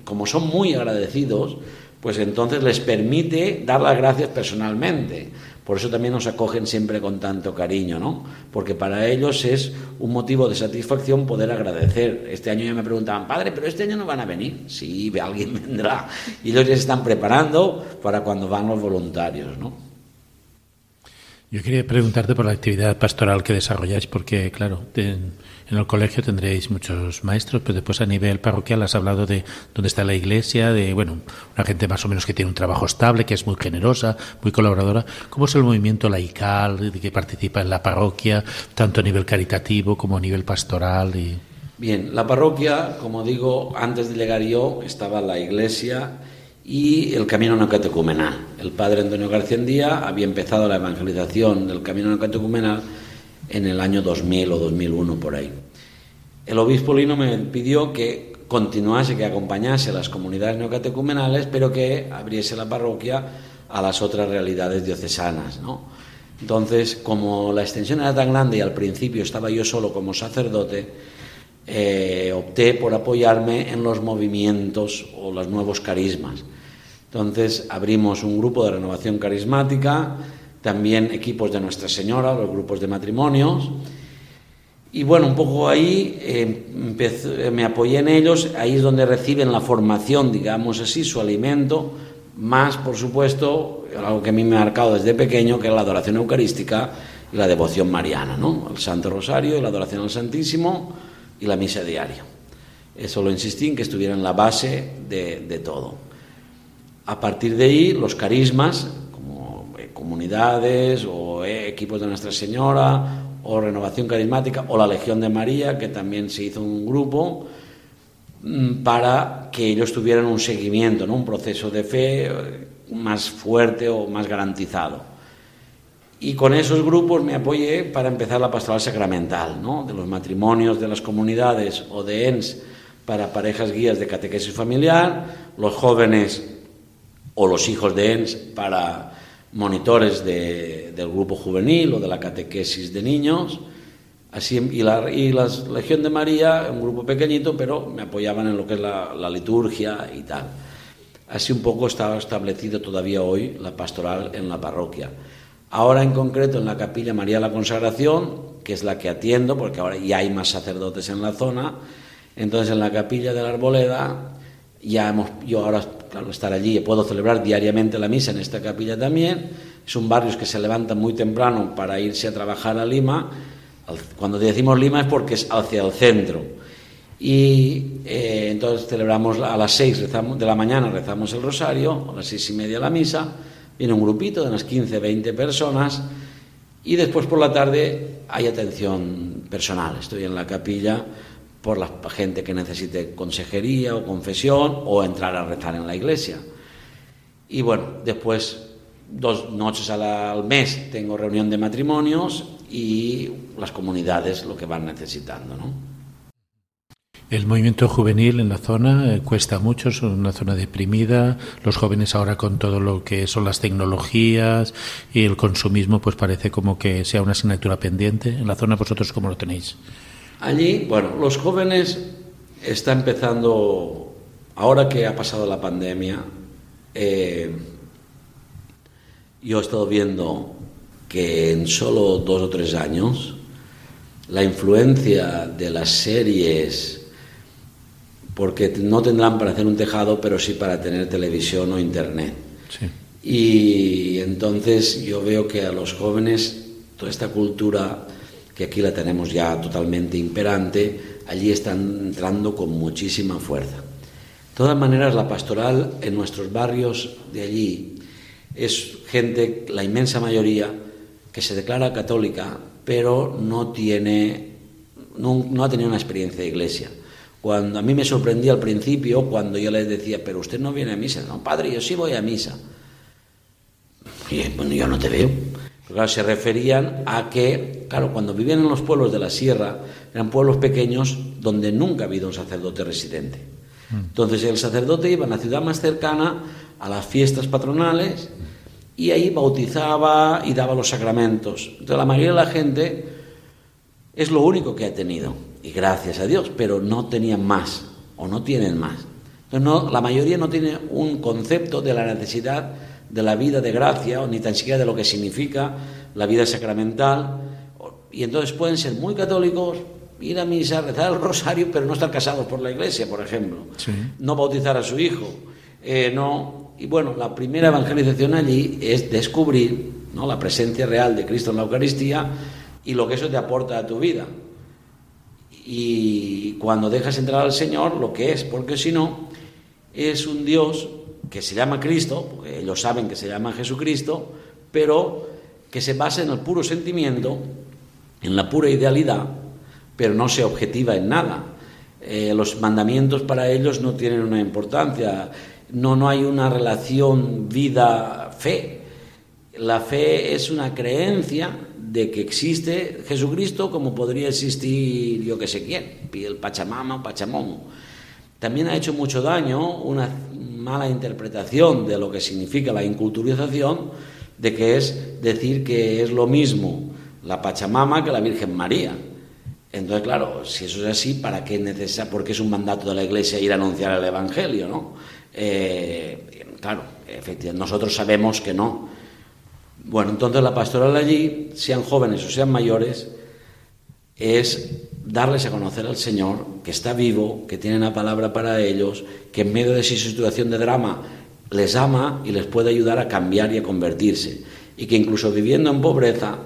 como son muy agradecidos, pues entonces les permite dar las gracias personalmente. Por eso también nos acogen siempre con tanto cariño, ¿no? Porque para ellos es un motivo de satisfacción poder agradecer. Este año ya me preguntaban, padre, pero este año no van a venir. Sí, alguien vendrá. Y ellos ya se están preparando para cuando van los voluntarios, ¿no? Yo quería preguntarte por la actividad pastoral que desarrolláis, porque, claro, en el colegio tendréis muchos maestros, pero después a nivel parroquial has hablado de dónde está la iglesia, de, bueno, una gente más o menos que tiene un trabajo estable, que es muy generosa, muy colaboradora. ¿Cómo es el movimiento laical que participa en la parroquia, tanto a nivel caritativo como a nivel pastoral? Y... Bien, la parroquia, como digo, antes de llegar yo estaba la iglesia y el camino neocatecumenal. El padre Antonio García Díaz había empezado la evangelización del camino neocatecumenal en el año 2000 o 2001 por ahí. El obispo Lino me pidió que continuase, que acompañase las comunidades neocatecumenales, pero que abriese la parroquia a las otras realidades diocesanas. ¿no? Entonces, como la extensión era tan grande y al principio estaba yo solo como sacerdote, eh, opté por apoyarme en los movimientos o los nuevos carismas. Entonces abrimos un grupo de renovación carismática, también equipos de Nuestra Señora, los grupos de matrimonios. Y bueno, un poco ahí eh, me apoyé en ellos, ahí es donde reciben la formación, digamos así, su alimento, más por supuesto, algo que a mí me ha marcado desde pequeño, que es la adoración eucarística y la devoción mariana, ¿no? El Santo Rosario la adoración al Santísimo y la misa diaria. Eso lo insistí en que estuviera en la base de todo. A partir de ahí, los carismas, eh, comunidades o eh, equipos de Nuestra Señora, o Renovación Carismática, o la Legión de María, que también se hizo un grupo, mm, para que ellos tuvieran un seguimiento, ¿no? un proceso de fe eh, más fuerte o más garantizado. Y con esos grupos me apoyé para empezar la pastoral sacramental, ¿no? de los matrimonios de las comunidades o de ENS para parejas guías de catequesis familiar, los jóvenes o los hijos de ENS para monitores del grupo juvenil o de la catequesis de niños. Así, y, la, y la Legión de María, un grupo pequeñito, pero me apoyaban en lo que es la, la liturgia y tal. Así un poco estaba establecido todavía hoy la pastoral en la parroquia. Ahora en concreto en la capilla María de la Consagración, que es la que atiendo, porque ahora ya hay más sacerdotes en la zona, entonces en la capilla de la Arboleda ya hemos, yo ahora, claro, estar allí, puedo celebrar diariamente la misa en esta capilla también. Son barrios que se levantan muy temprano para irse a trabajar a Lima. Cuando decimos Lima es porque es hacia el centro. Y eh, entonces celebramos a las seis de la mañana, rezamos el rosario, a las seis y media la misa. Viene un grupito de unas 15, 20 personas. Y después por la tarde hay atención personal. Estoy en la capilla por la gente que necesite consejería o confesión o entrar a rezar en la iglesia. Y bueno, después dos noches al mes tengo reunión de matrimonios y las comunidades lo que van necesitando, ¿no? El movimiento juvenil en la zona eh, cuesta mucho, es una zona deprimida. Los jóvenes ahora con todo lo que son las tecnologías y el consumismo, pues parece como que sea una asignatura pendiente. En la zona vosotros cómo lo tenéis? Allí, bueno, los jóvenes está empezando, ahora que ha pasado la pandemia, eh, yo he estado viendo que en solo dos o tres años la influencia de las series, porque no tendrán para hacer un tejado, pero sí para tener televisión o internet. Y entonces yo veo que a los jóvenes toda esta cultura que aquí la tenemos ya totalmente imperante, allí están entrando con muchísima fuerza. De todas maneras, la pastoral en nuestros barrios de allí es gente, la inmensa mayoría, que se declara católica, pero no tiene, no, ha tenido una experiencia de iglesia. Cuando a mí me sorprendía al principio, cuando yo les decía, pero usted no viene a misa. No, padre, yo sí voy a misa. Y bueno, yo no te veo se referían a que, claro, cuando vivían en los pueblos de la sierra, eran pueblos pequeños donde nunca ha habido un sacerdote residente. Mm. Entonces el sacerdote iba a la ciudad más cercana a las fiestas patronales y ahí bautizaba y daba los sacramentos. Entonces la mayoría de la gente es lo único que ha tenido, y gracias a Dios, pero no tenían más o no tienen más. Entonces no, la mayoría no tiene un concepto de la necesidad de la vida de gracia, o ni tan siquiera de lo que significa la vida sacramental. Y entonces pueden ser muy católicos, ir a misa, rezar el rosario, pero no estar casados por la iglesia, por ejemplo. No bautizar a su hijo. Eh, no. Y bueno, la primera evangelización allí es descubrir ¿no? la presencia real de Cristo en la Eucaristía y lo que eso te aporta a tu vida. Y cuando dejas entrar al Señor, lo que es, porque si no, es un Dios que se llama Cristo, porque ellos saben que se llama Jesucristo, pero que se basa en el puro sentimiento, en la pura idealidad, pero no se objetiva en nada. Eh, los mandamientos para ellos no tienen una importancia, no, no hay una relación vida-fe. La fe es una creencia de que existe Jesucristo como podría existir yo que sé quién, el Pachamama o Pachamón también ha hecho mucho daño una mala interpretación de lo que significa la inculturización, de que es decir que es lo mismo la Pachamama que la Virgen María. Entonces, claro, si eso es así, ¿para qué necesita? Porque es un mandato de la Iglesia ir a anunciar el Evangelio, ¿no? Eh, claro, efectivamente, nosotros sabemos que no. Bueno, entonces la pastoral allí, sean jóvenes o sean mayores, es darles a conocer al Señor que está vivo, que tiene una palabra para ellos, que en medio de esa situación de drama les ama y les puede ayudar a cambiar y a convertirse. Y que incluso viviendo en pobreza,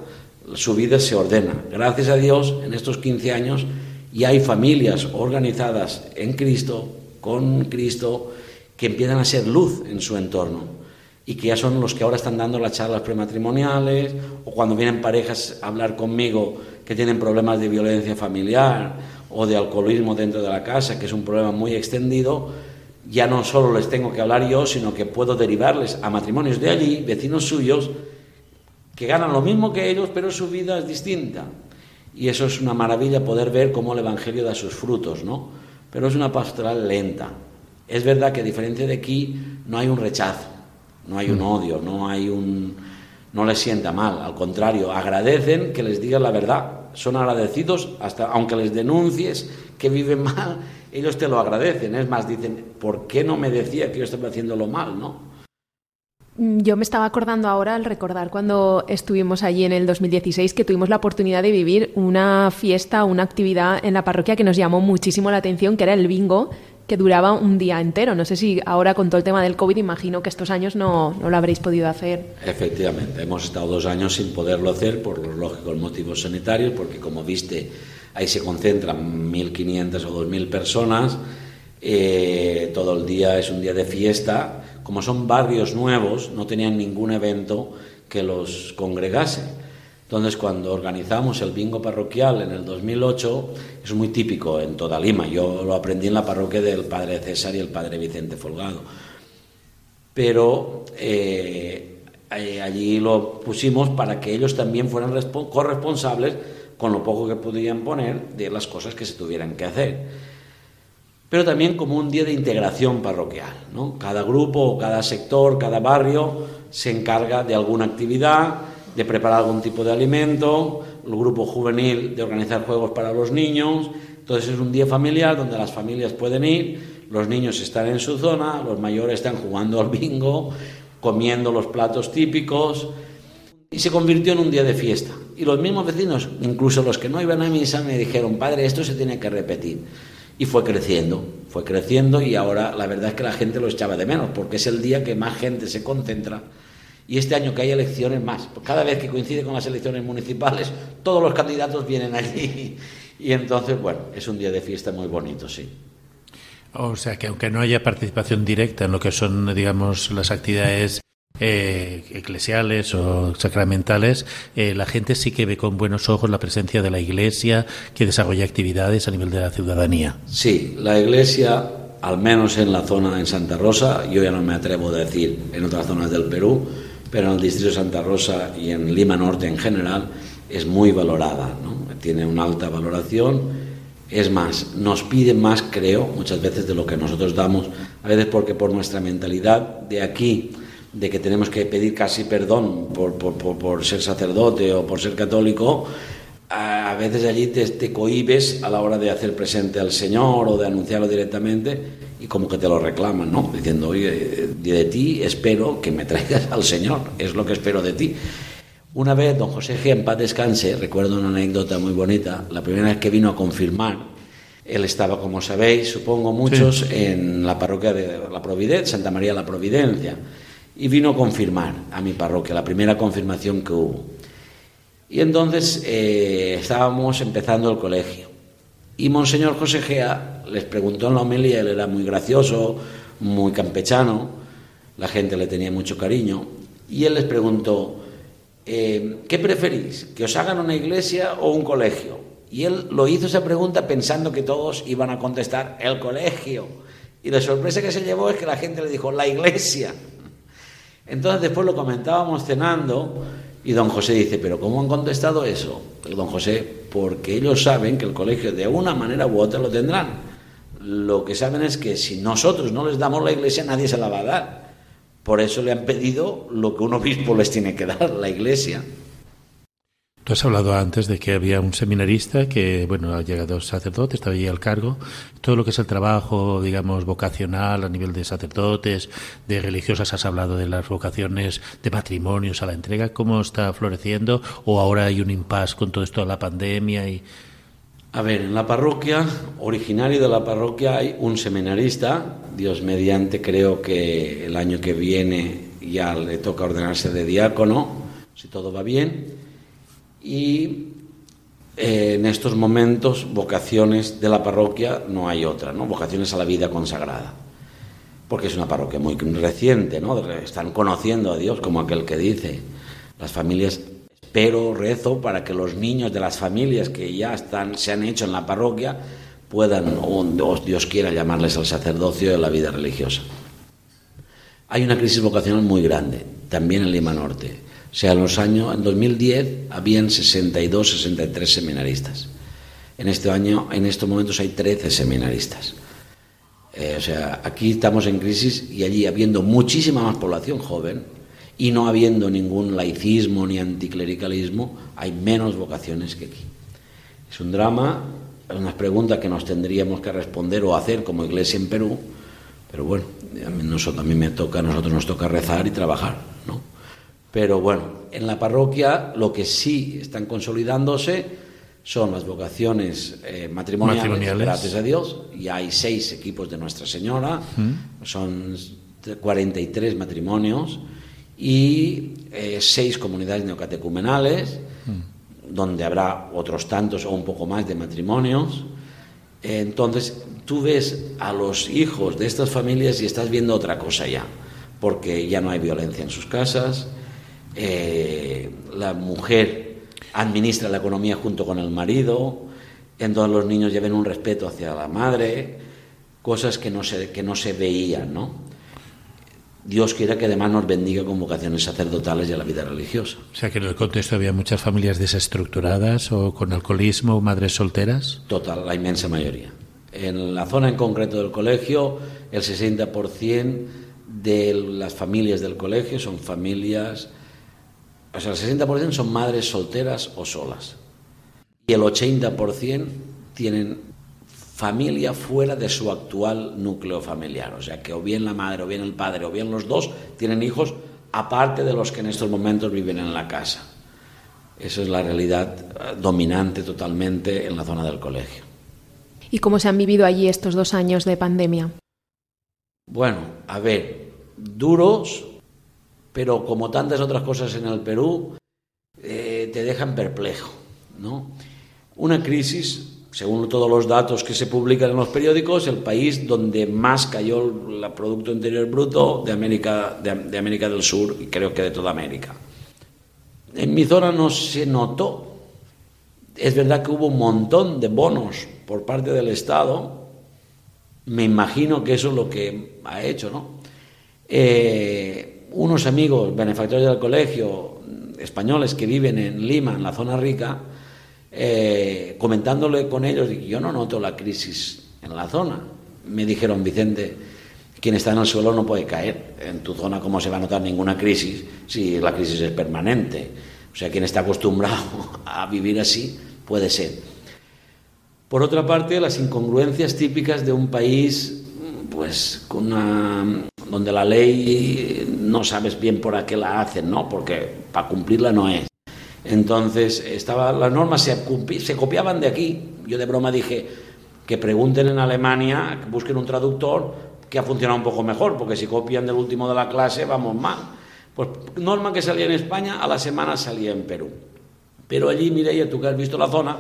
su vida se ordena. Gracias a Dios, en estos 15 años ya hay familias organizadas en Cristo, con Cristo, que empiezan a ser luz en su entorno y que ya son los que ahora están dando las charlas prematrimoniales o cuando vienen parejas a hablar conmigo que tienen problemas de violencia familiar o de alcoholismo dentro de la casa, que es un problema muy extendido, ya no solo les tengo que hablar yo, sino que puedo derivarles a matrimonios de allí, vecinos suyos, que ganan lo mismo que ellos, pero su vida es distinta. Y eso es una maravilla poder ver cómo el Evangelio da sus frutos, ¿no? Pero es una pastoral lenta. Es verdad que a diferencia de aquí no hay un rechazo, no hay un mm. odio, no hay un no les sienta mal, al contrario, agradecen que les digas la verdad, son agradecidos hasta aunque les denuncies que viven mal, ellos te lo agradecen, es más dicen, ¿por qué no me decía que yo estaba haciéndolo mal, no? Mm, yo me estaba acordando ahora al recordar cuando estuvimos allí en el 2016 que tuvimos la oportunidad de vivir una fiesta, una actividad en la parroquia que nos llamó muchísimo la atención, que era el bingo, que duraba un día entero. No sé si ahora con todo el tema del COVID, imagino que estos años no, no, lo habréis podido hacer. Efectivamente, hemos estado dos años sin poderlo hacer por los lógicos motivos sanitarios, porque como viste, ahí se concentran 1.500 o 2.000 personas, eh, todo el día es un día de fiesta. Como son barrios nuevos, no tenían ningún evento que los congregase. Entonces, cuando organizamos el bingo parroquial en el 2008, es muy típico en toda Lima. Yo lo aprendí en la parroquia del padre César y el padre Vicente Folgado. Pero eh, eh, allí lo pusimos para que ellos también fueran corresponsables con lo poco que podían poner de las cosas que se tuvieran que hacer. Pero también como un día de integración parroquial. ¿no? Cada grupo, cada sector, cada barrio se encarga de alguna actividad de preparar algún tipo de alimento, el grupo juvenil de organizar juegos para los niños. Entonces es un día familiar donde las familias pueden ir, los niños están en su zona, los mayores están jugando al bingo, comiendo los platos típicos y se convirtió en un día de fiesta. Y los mismos vecinos, incluso los que no iban a misa, me dijeron, padre, esto se tiene que repetir. Y fue creciendo, fue creciendo y ahora la verdad es que la gente lo echaba de menos, porque es el día que más gente se concentra y este año que hay elecciones más. Cada vez que coincide con las elecciones municipales, todos los candidatos vienen allí. Y entonces, bueno, es un día de fiesta muy bonito, sí. O sea que aunque no haya participación directa en lo que son, digamos, las actividades eh, eclesiales o sacramentales, eh, la gente sí que ve con buenos ojos la presencia de la Iglesia que desarrolla actividades a nivel de la ciudadanía. Sí, la Iglesia, al menos en la zona en Santa Rosa, yo ya no me atrevo a decir en otras zonas del Perú, pero en el distrito de Santa Rosa y en Lima Norte en general es muy valorada, ¿no? tiene una alta valoración. Es más, nos piden más, creo, muchas veces de lo que nosotros damos, a veces porque por nuestra mentalidad de aquí, de que tenemos que pedir casi perdón por, por, por ser sacerdote o por ser católico, a veces allí te, te, cohibes a la hora de hacer presente al Señor o de anunciarlo directamente y como que te lo reclaman, ¿no? Diciendo, oye, de ti espero que me traigas al Señor, es lo que espero de ti. Una vez, don José G. en paz descanse, recuerdo una anécdota muy bonita, la primera vez que vino a confirmar, él estaba, como sabéis, supongo muchos, en la parroquia de la Providencia, Santa María la Providencia, y vino a confirmar a mi parroquia, la primera confirmación que hubo. Y entonces eh, estábamos empezando el colegio. Y Monseñor José Gea les preguntó en la homilía, él era muy gracioso, muy campechano, la gente le tenía mucho cariño, y él les preguntó, eh, ¿qué preferís? ¿Que os hagan una iglesia o un colegio? Y él lo hizo esa pregunta pensando que todos iban a contestar el colegio. Y la sorpresa que se llevó es que la gente le dijo la iglesia. Entonces después lo comentábamos cenando y don José dice, pero ¿cómo han contestado eso? Don José, porque ellos saben que el colegio de una manera u otra lo tendrán. Lo que saben es que si nosotros no les damos la iglesia, nadie se la va a dar. Por eso le han pedido lo que un obispo les tiene que dar, la iglesia. Tú has hablado antes de que había un seminarista que, bueno, ha llegado sacerdote, estaba allí al cargo. Todo lo que es el trabajo, digamos, vocacional a nivel de sacerdotes, de religiosas, has hablado de las vocaciones de matrimonios a la entrega, ¿cómo está floreciendo? ¿O ahora hay un impasse con todo esto de la pandemia? y A ver, en la parroquia, originario de la parroquia, hay un seminarista, Dios mediante, creo que el año que viene ya le toca ordenarse de diácono, si todo va bien y eh, en estos momentos vocaciones de la parroquia no hay otra, ¿no? Vocaciones a la vida consagrada. Porque es una parroquia muy reciente, ¿no? Están conociendo a Dios como aquel que dice. Las familias espero, rezo para que los niños de las familias que ya están se han hecho en la parroquia puedan o Dios quiera llamarles al sacerdocio de la vida religiosa. Hay una crisis vocacional muy grande, también en Lima Norte. O sea, en los años, en 2010 habían 62, 63 seminaristas. En este año, en estos momentos hay 13 seminaristas. Eh, o sea, aquí estamos en crisis y allí habiendo muchísima más población joven y no habiendo ningún laicismo ni anticlericalismo, hay menos vocaciones que aquí. Es un drama, es una pregunta que nos tendríamos que responder o hacer como iglesia en Perú, pero bueno, a mí, nosotros, a me toca, a nosotros nos toca rezar y trabajar. Pero bueno, en la parroquia lo que sí están consolidándose son las vocaciones eh, matrimoniales, gracias a Dios. Y hay seis equipos de Nuestra Señora, son 43 matrimonios y eh, seis comunidades neocatecumenales, donde habrá otros tantos o un poco más de matrimonios. entonces, tú ves a los hijos de estas familias y estás viendo otra cosa ya, porque ya no hay violencia en sus casas, eh, la mujer administra la economía junto con el marido, en todos los niños lleven un respeto hacia la madre, cosas que no se, que no se veían, ¿no? Dios quiera que además nos bendiga con vocaciones sacerdotales y a la vida religiosa. O sea, que en el contexto había muchas familias desestructuradas o con alcoholismo o madres solteras. Total, la inmensa mayoría. En la zona en concreto del colegio, el 60% de las familias del colegio son familias o sea, el 60% son madres solteras o solas. Y el 80% tienen familia fuera de su actual núcleo familiar. O sea, que o bien la madre, o bien el padre, o bien los dos tienen hijos aparte de los que en estos momentos viven en la casa. Esa es la realidad eh, dominante totalmente en la zona del colegio. ¿Y cómo se han vivido allí estos dos años de pandemia? Bueno, a ver, duros pero como tantas otras cosas en el Perú, eh, te dejan perplejo. ¿no? Una crisis, según todos los datos que se publican en los periódicos, el país donde más cayó el Producto Interior Bruto de América, de, América del Sur y creo que de toda América. En mi zona no se notó. Es verdad que hubo un montón de bonos por parte del Estado. Me imagino que eso es lo que ha hecho, ¿no? Eh, unos amigos benefactores del colegio españoles que viven en Lima, en la zona rica, eh, comentándole con ellos, yo no noto la crisis en la zona. Me dijeron, Vicente, quien está en el suelo no puede caer. En tu zona, ¿cómo se va a notar ninguna crisis si la crisis es permanente? O sea, quien está acostumbrado a vivir así puede ser. Por otra parte, las incongruencias típicas de un país, pues, una, donde la ley no sabes bien por qué la hacen, ¿no? Porque para cumplirla no es. Entonces, estaba, las normas se, se copiaban de aquí. Yo de broma dije que pregunten en Alemania, que busquen un traductor que ha funcionado un poco mejor, porque si copian del último de la clase, vamos mal. Pues norma que salía en España, a la semana salía en Perú. Pero allí, Mireia, tú que has visto la zona,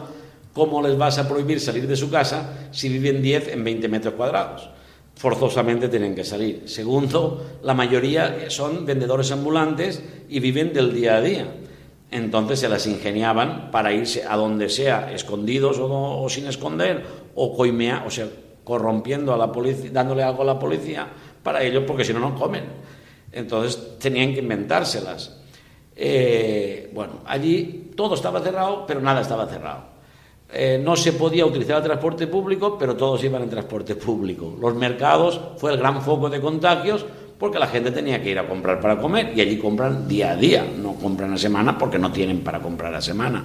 ¿cómo les vas a prohibir salir de su casa si viven 10 en 20 metros cuadrados? Forzosamente tienen que salir. Segundo, la mayoría son vendedores ambulantes y viven del día a día. Entonces se las ingeniaban para irse a donde sea, escondidos o, sin esconder, o coimea, o sea, corrompiendo a la policía, dándole algo a la policía para ellos, porque si no, no comen. Entonces tenían que inventárselas. Eh, bueno, allí todo estaba cerrado, pero nada estaba cerrado. Eh, no se podía utilizar el transporte público, pero todos iban en transporte público. Los mercados fue el gran foco de contagios porque la gente tenía que ir a comprar para comer y allí compran día a día, no compran a semana porque no tienen para comprar a semana.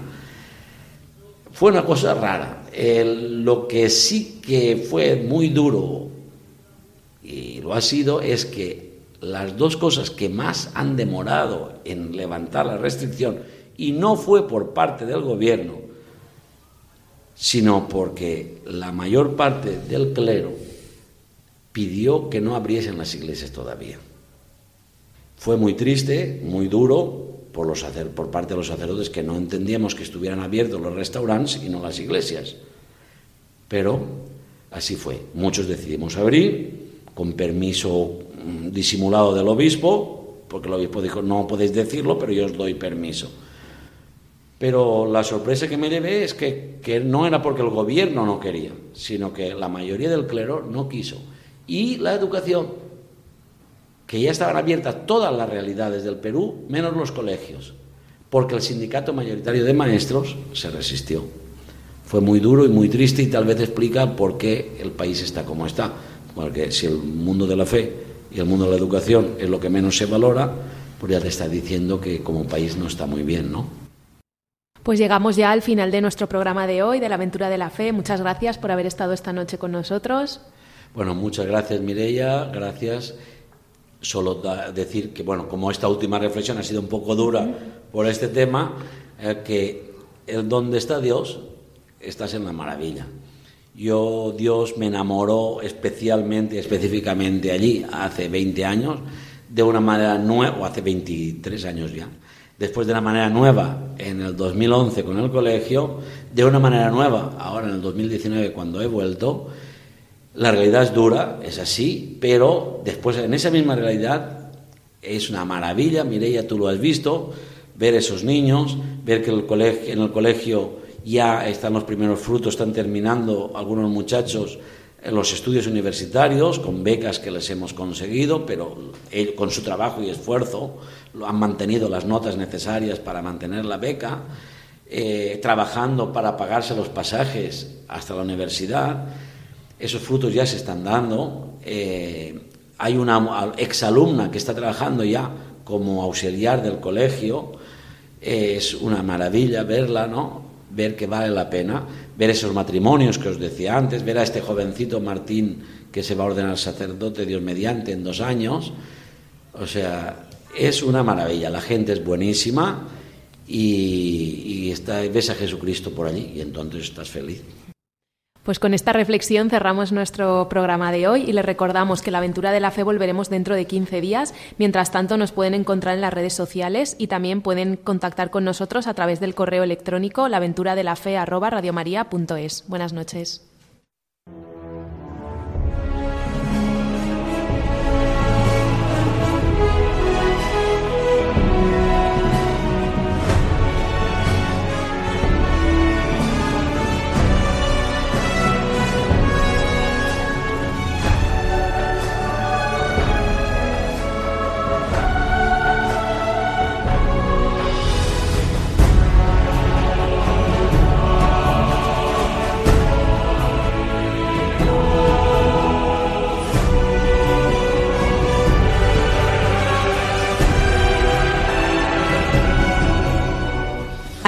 Fue una cosa rara. lo que sí que fue muy duro y lo ha sido es que las dos cosas que más han demorado en levantar la restricción y no fue por parte del gobierno, sino porque la mayor parte del clero pidió que no abriesen las iglesias todavía. Fue muy triste, muy duro por, los, por parte de los sacerdotes que no entendíamos que estuvieran abiertos los restaurantes y no las iglesias. Pero así fue. Muchos decidimos abrir con permiso mm, disimulado del obispo, porque el obispo dijo, no podéis decirlo, pero yo os doy permiso. Pero la sorpresa que me llevé es que, que no era porque el gobierno no quería, sino que la mayoría del clero no quiso y la educación, que ya estaban abiertas todas las realidades del Perú, menos los colegios, porque el sindicato mayoritario de maestros se resistió. Fue muy duro y muy triste y tal vez explica por qué el país está como está. Porque si el mundo de la fe y el mundo de la educación es lo que menos se valora, pues ya te está diciendo que como país no está muy bien, ¿no? Pues llegamos ya al final de nuestro programa de hoy, de la aventura de la fe. Muchas gracias por haber estado esta noche con nosotros. Bueno, muchas gracias Mireia, gracias. Solo decir que, bueno, como esta última reflexión ha sido un poco dura por este tema, eh, que el donde está Dios, estás en la maravilla. Yo, Dios me enamoró especialmente, específicamente allí, hace 20 años, de una manera nueva, o hace 23 años ya, después de una manera nueva en el 2011 con el colegio, de una manera nueva ahora en el 2019 cuando he vuelto, la realidad es dura, es así, pero después en esa misma realidad es una maravilla, Mireia, tú lo has visto, ver esos niños, ver que en el colegio ya están los primeros frutos, están terminando algunos muchachos los estudios universitarios con becas que les hemos conseguido, pero con su trabajo y esfuerzo han mantenido las notas necesarias para mantener la beca, eh, trabajando para pagarse los pasajes hasta la universidad esos frutos ya se están dando. Eh, hay una exalumna que está trabajando ya como auxiliar del colegio. es una maravilla verla, ¿no? Ver que vale la pena, ver esos matrimonios que os decía antes, ver a este jovencito Martín que se va a ordenar sacerdote Dios mediante en dos años. O sea, es una maravilla. La gente es buenísima y, y está, ves a Jesucristo por allí y entonces estás feliz. Pues con esta reflexión cerramos nuestro programa de hoy y les recordamos que la aventura de la fe volveremos dentro de 15 días. Mientras tanto, nos pueden encontrar en las redes sociales y también pueden contactar con nosotros a través del correo electrónico laventuradelafe@radiomaria.es. Buenas noches.